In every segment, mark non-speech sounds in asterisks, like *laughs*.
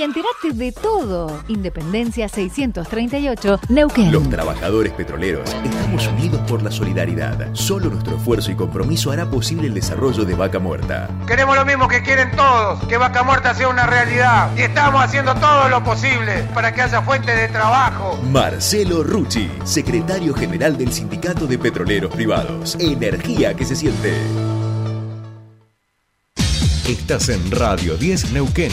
y entérate de todo. Independencia 638, Neuquén. Los trabajadores petroleros estamos unidos por la solidaridad. Solo nuestro esfuerzo y compromiso hará posible el desarrollo de Vaca Muerta. Queremos lo mismo que quieren todos, que Vaca Muerta sea una realidad. Y estamos haciendo todo lo posible para que haya fuentes de trabajo. Marcelo Rucci, secretario general del Sindicato de Petroleros Privados. Energía que se siente. Estás en Radio 10 Neuquén.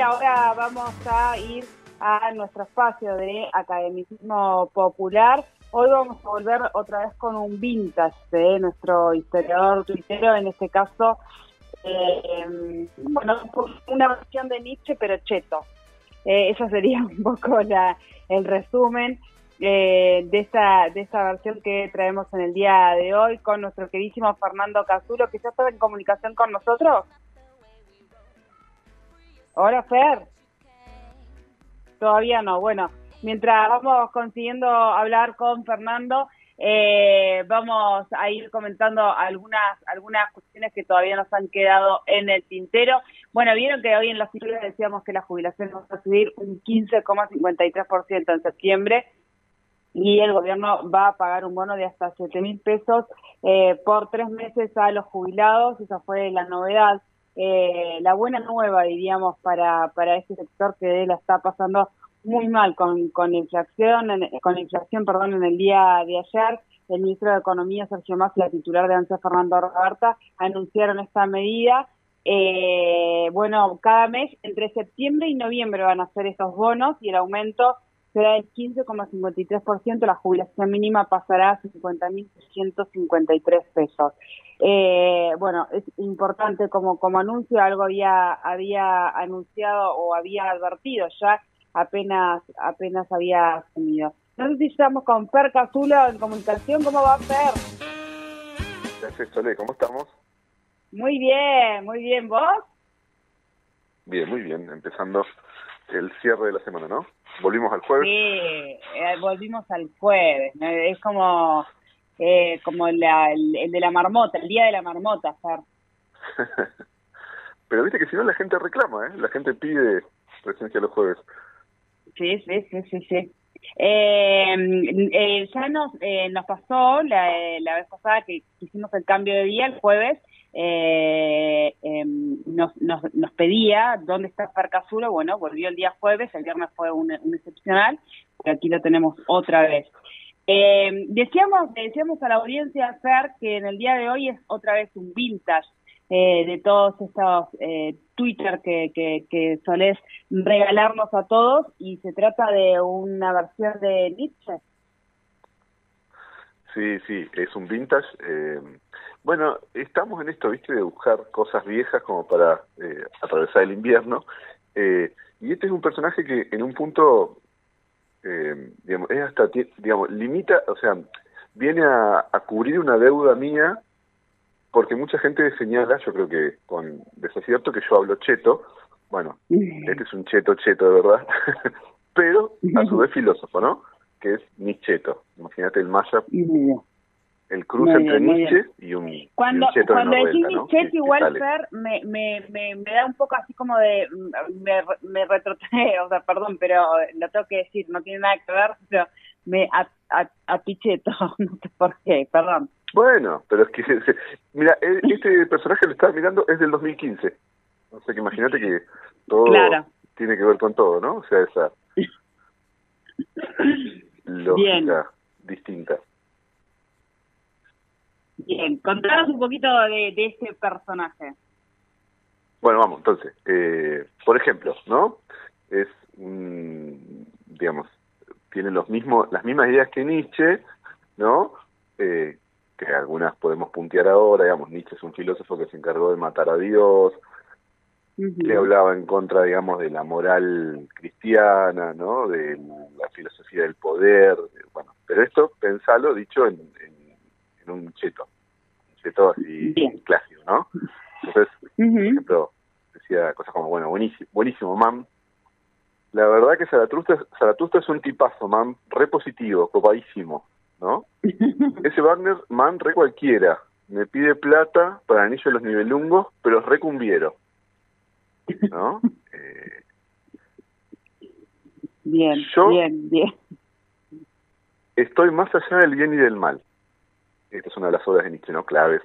Ahora vamos a ir a nuestro espacio de academicismo popular. Hoy vamos a volver otra vez con un vintage de nuestro historiador tuitero, en este caso, eh, bueno, una versión de Nietzsche, pero cheto. Eh, eso sería *laughs* un poco la, el resumen eh, de esta de esta versión que traemos en el día de hoy con nuestro queridísimo Fernando Casulo, que ya está en comunicación con nosotros. Hola, Fer. Todavía no. Bueno, mientras vamos consiguiendo hablar con Fernando, eh, vamos a ir comentando algunas algunas cuestiones que todavía nos han quedado en el tintero. Bueno, vieron que hoy en las cifras decíamos que la jubilación va a subir un 15,53% en septiembre y el gobierno va a pagar un bono de hasta 7 mil pesos eh, por tres meses a los jubilados. Esa fue la novedad eh, la buena nueva, diríamos, para, para este sector que la está pasando muy mal con, con inflación, en, con inflación, perdón, en el día de ayer. El ministro de Economía, Sergio Massa, y la titular de ANSA, Fernando Roberta, anunciaron esta medida. Eh, bueno, cada mes, entre septiembre y noviembre van a ser estos bonos y el aumento será del 15,53%, la jubilación mínima pasará a 50.653 pesos. Eh, bueno, es importante como, como anuncio, algo había, había anunciado o había advertido ya, apenas, apenas había asumido. No sé si estamos con Per Cazulo en comunicación, ¿cómo va Per? Gracias, Sole, ¿cómo estamos? Muy bien, muy bien, ¿vos? Bien, muy bien, empezando el cierre de la semana, ¿no? Volvimos al jueves. Sí, eh, volvimos al jueves, ¿no? es como eh, como la, el, el, de la marmota, el día de la marmota, Fer. *laughs* Pero viste que si no la gente reclama, ¿eh? La gente pide presencia los jueves. Sí, sí, sí, sí, sí. Eh, eh, ya nos, eh, nos pasó la, la vez pasada que hicimos el cambio de día el jueves, eh, eh, nos, nos, pedía dónde está Farcasulo, bueno, volvió el día jueves, el viernes fue un, excepcional, pero aquí lo tenemos otra vez. Eh, decíamos, decíamos a la audiencia, Fer, que en el día de hoy es otra vez un vintage eh, de todos estos eh, Twitter que, que, que solés regalarnos a todos y se trata de una versión de Nietzsche. Sí, sí, es un vintage. Eh, bueno, estamos en esto, viste, de buscar cosas viejas como para eh, atravesar el invierno. Eh, y este es un personaje que en un punto, eh, digamos, es hasta, digamos, limita, o sea, viene a, cubrir una deuda mía porque mucha gente señala, yo creo que con desacierto, que yo hablo cheto. Bueno, este es un cheto cheto de verdad, *laughs* pero a su vez filósofo, ¿no? Que es Nietzscheto. Imagínate el mashup, el cruce entre bien, Nietzsche bien. y un, Cuando, y un cheto cuando de decís 90, ¿no? Nietzsche, Que- que igual. Fer, me, me, me, me da un poco así como de. Me, me retrotrae, *laughs* o sea, perdón, pero lo tengo que decir, no tiene nada que ver, pero me a, a, apicheto, *laughs* no sé por qué, perdón. Bueno, pero es que, mira, e- este personaje lo estaba mirando es del 2015. O sea que imagínate que todo Claro. tiene que ver con todo, ¿no? O sea, esa *laughs* lógica distinta. Bien, contanos un poquito de, de este personaje. Bueno, vamos, entonces, eh, por ejemplo, ¿no? Es, un, digamos, tiene los mismos, las mismas ideas que Nietzsche, ¿no? Eh, que algunas podemos puntear ahora, digamos, Nietzsche es un filósofo que se encargó de matar a Dios, que hablaba en contra, digamos, de la moral cristiana, ¿no? De la filosofía del poder, bueno, pero esto, pensalo, dicho en, un cheto, un cheto así clásico, ¿no? Entonces, por ejemplo, decía cosas como, bueno, buenísimo, buenísimo, mam. La verdad que Zaratustra, Zaratustra es un tipazo, mam, re positivo, copadísimo, ¿no? *laughs* Ese Wagner, man, re cualquiera. Me pide plata para el anillo de los nivelungos, pero es re cumbiero. ¿No? *laughs* Eh, bien, bien, bien. Estoy más allá del bien y del mal. Esta es una de las obras de Nietzsche, ¿no? Claves.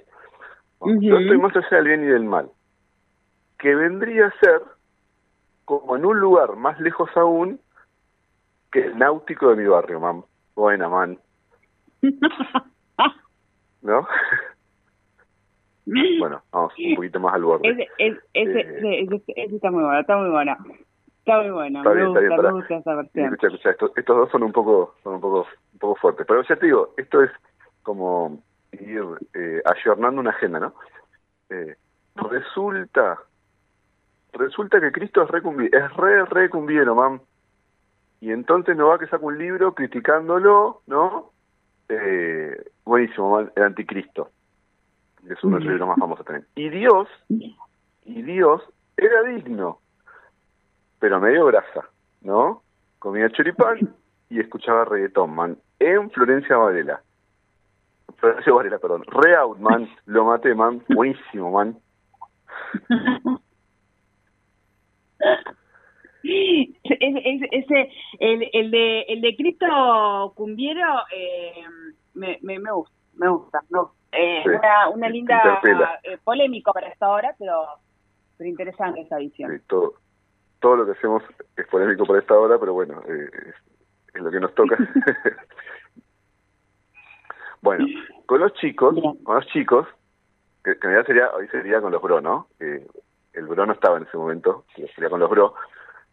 Yo estoy más allá del bien y del mal. Que vendría a ser como en un lugar más lejos aún que el náutico de mi barrio, mam. Buena, man. *laughs* ¿No? *laughs* bueno, vamos un poquito más al borde. Ese, ese, eh, ese, ese, está muy bueno, está muy bueno. Está muy bueno, está me, bien, gusta, me gusta esa versión. Escucha, escucha, estos, estos dos son un poco, son un poco, un poco fuertes. Pero ya te digo, esto es como ir eh, ayornando una agenda, ¿no? Eh, resulta, resulta que Cristo es re, es re, re cumbiero, mam. Y entonces no va que saca un libro criticándolo, ¿no? Eh, buenísimo, el anticristo. Es uno de los libros más famosos también. Y Dios, y Dios era digno, pero medio grasa, ¿no? Comía choripán y escuchaba reggaetón, man, en Florencia Varela. Florencia Varela, perdón. Re out, man. *laughs* Lo maté, man. Buenísimo, man. ese, el, el de el de Cristo Cumbiero eh, me, me, me gusta me gusta no eh, una, una linda eh, polémico para esta hora pero pero interesante esa visión todo todo lo que hacemos es polémico para esta hora pero bueno eh, es, lo que nos toca *laughs* bueno con los chicos con los chicos que, en realidad sería hoy sería con los bro no el bro no estaba en ese momento sería con los bro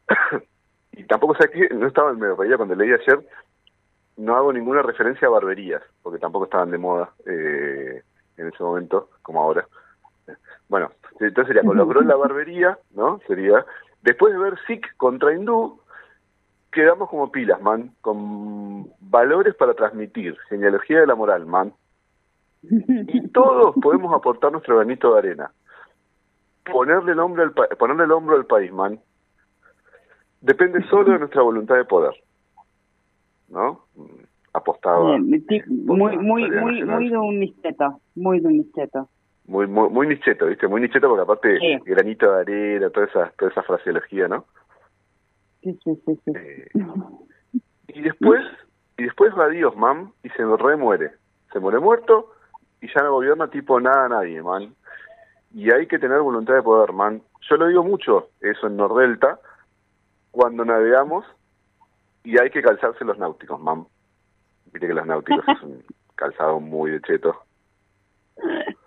*coughs* y tampoco sé que no estaba en medio reía cuando leí ayer, no hago ninguna referencia a barberías, porque tampoco estaban de moda eh, en ese momento, como ahora. Bueno, entonces sería, con logró la *laughs* barbería, ¿no? Sería, después de ver Sikh contra Hindú, quedamos como pilas, man, con valores para transmitir, genealogía de la moral, man. Y *laughs* todos podemos aportar nuestro granito de arena. Ponerle el hombro al, ponerle el hombro al país, man depende *laughs* solo de nuestra voluntad de poder. ¿No? Apostado. muy, muy, muy, muy de un nicheto, muy de un nicheto. Muy, muy, muy nicheto, ¿viste? Muy nicheto porque aparte granito de arena, toda esa, toda esa fraseología, ¿no? Sí, sí, sí. sí. Eh, y después, y después va Dios, man, y se remuere. Se muere muerto y ya no gobierna tipo nada a nadie, man. Y hay que tener voluntad de poder, man. Yo lo digo mucho, eso en Nordelta, cuando navegamos y hay que calzarse los náuticos, mam. Viste que los náuticos es un calzado muy de cheto. *laughs*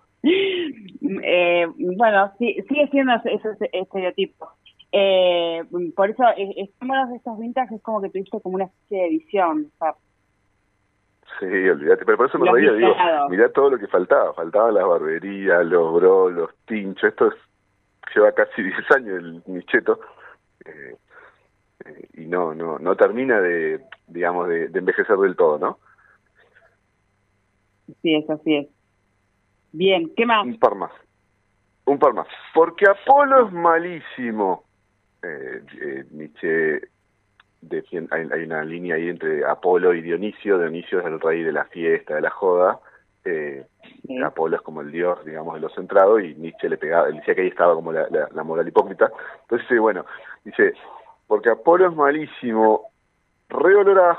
Eh, bueno, sí, sigue siendo ese, estereotipo. Eh, por eso, estamos de estos vintage es como que tuviste como una especie de visión. Sí, olvídate, pero por eso me reía, digo, mirá todo lo que faltaba, faltaba las barberías, los bros, los tinchos, esto lleva casi *laughs* 10 años el nicheto, eh, y no, no, no termina de, digamos, de, envejecer del todo, ¿no? Sí, es, así es. Bien, ¿qué más? Un par más. Un par más. Porque Apolo es malísimo. Eh, eh, Nietzsche hay, hay, una línea ahí entre Apolo y Dionisio. Dionisio es el rey de la fiesta, de la joda. Eh, Apolo es como el dios, digamos, de lo centrado, y Nietzsche le pegaba, decía que ahí estaba como la, la, moral hipócrita. Entonces, bueno, dice, porque Apolo es malísimo. Re olor a.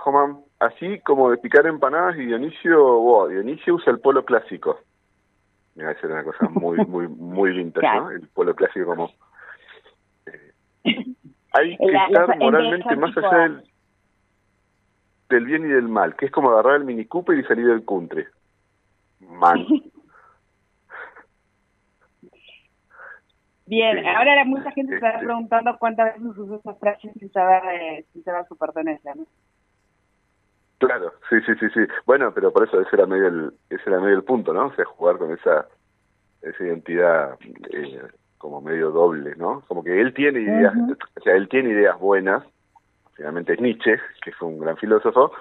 Así como de picar empanadas y Dionisio, wow, Dionisio usa el polo clásico. Mira, esa era una cosa muy, muy, muy vintage, ¿no? El polo clásico como... Hay que estar moralmente más allá del, del bien y del mal, que es como agarrar el Mini Cooper y salir del country. Man. *laughs* Bien, ahora mucha gente se está preguntando cuántas veces usó esa frase sin saber, eh, sin saber su pertenencia, ¿no? Claro, sí, sí, sí, sí. Bueno, pero por eso ese era medio el, ese era medio el punto, ¿no? O sea, jugar con esa, esa identidad eh, como medio doble, ¿no? Como que él tiene ideas, o sea, él tiene ideas buenas, finalmente es Nietzsche, que fue un gran filósofo,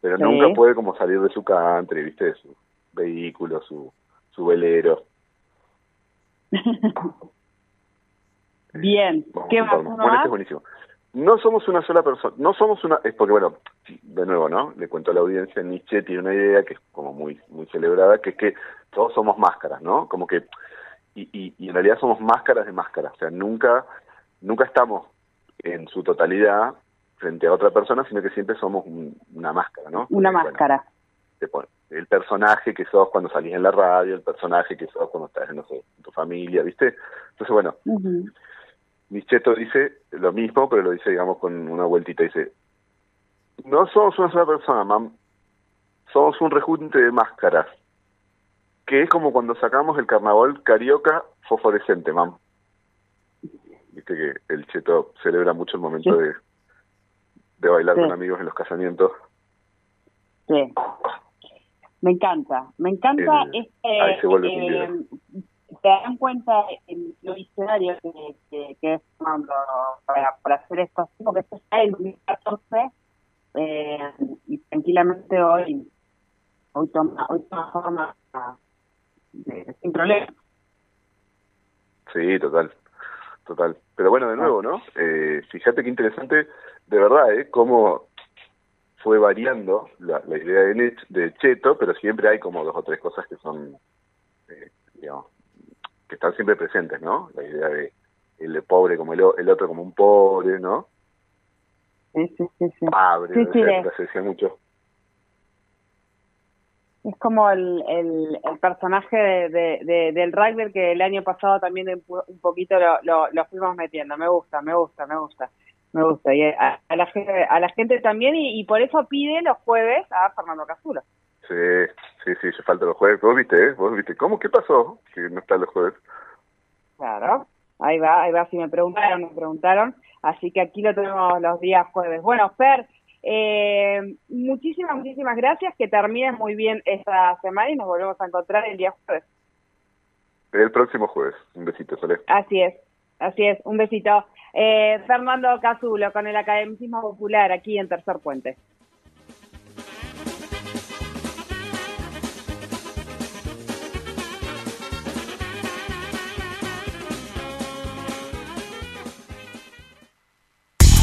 pero nunca puede como salir de su country, ¿viste? De su vehículo, su, su velero. *laughs* Bien, ¿qué más? Bueno, este es buenísimo. No somos una sola persona, no somos una, es porque bueno, de nuevo, ¿no? Le cuento a la audiencia, Nietzsche tiene una idea que es como muy muy celebrada, que es que todos somos máscaras, ¿no? Como que, y, y, en realidad somos máscaras de máscaras, o sea, nunca, nunca estamos en su totalidad frente a otra persona, sino que siempre somos una máscara, ¿no? Una máscara. el personaje que sos cuando salís en la radio, el personaje que sos cuando estás, no sé, en tu familia, ¿viste? Entonces, bueno, Micheto dice lo mismo, pero lo dice, digamos, con una vueltita. Dice, no somos una sola persona, mam. Somos un rejunte de máscaras. Que es como cuando sacamos el carnaval carioca fosforescente, mam. Viste que el cheto celebra mucho el momento de, de bailar con amigos en los casamientos. Sí. Me encanta, me encanta este, ahí se vuelve eh, te dan cuenta en lo diccionario que, que, es cuando para, para hacer esto, porque esto está en 2014 eh, y tranquilamente hoy hoy toma, hoy toma forma de, sin problema. Sí, total, total. Pero bueno, de nuevo, ¿no? Eh, fíjate qué interesante, de verdad, ¿eh? Cómo fue variando la, la idea de, de Cheto, pero siempre hay como dos o tres cosas que son, eh, digamos, que están siempre presentes, ¿no? La idea de el pobre como el, el otro como un pobre, ¿no? Sí, sí, sí. sí. Abre, sí, se decía mucho. Es como el, el, el personaje de, de, del rugby que el año pasado también un poquito lo, lo, lo, fuimos metiendo. Me gusta, me gusta, me gusta. Me gusta. Y a, la, gente, a la gente también, y, y por eso pide los jueves a Fernando Casulo. Sí, sí, sí, se falta los jueves. Vos viste, ¿eh? Vos viste. ¿Cómo? ¿Qué pasó? Que no están los jueves. Claro, ahí va, ahí va. Si me preguntaron, me preguntaron. Así que aquí lo tenemos los días jueves. Bueno, Fer, eh, muchísimas, muchísimas gracias. Que termines muy bien esta semana y nos volvemos a encontrar el día jueves. El próximo jueves. Un besito, Sole. Así es, así es. Un besito. Eh, Fernando Casulo con el Academicismo Popular aquí en Tercer Puente.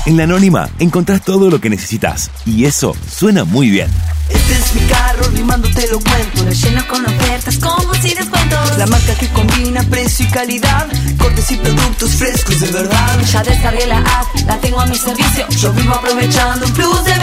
En la Anónima encontrás todo lo que necesitas y eso suena muy bien. Este es mi carro, rimando te lo cuento. Lleno con ofertas, como si descuentos. La marca que combina precio y calidad. Cortes y productos frescos de verdad. Ya descargué la app, la tengo a mi servicio. Yo vivo aprovechando un plus de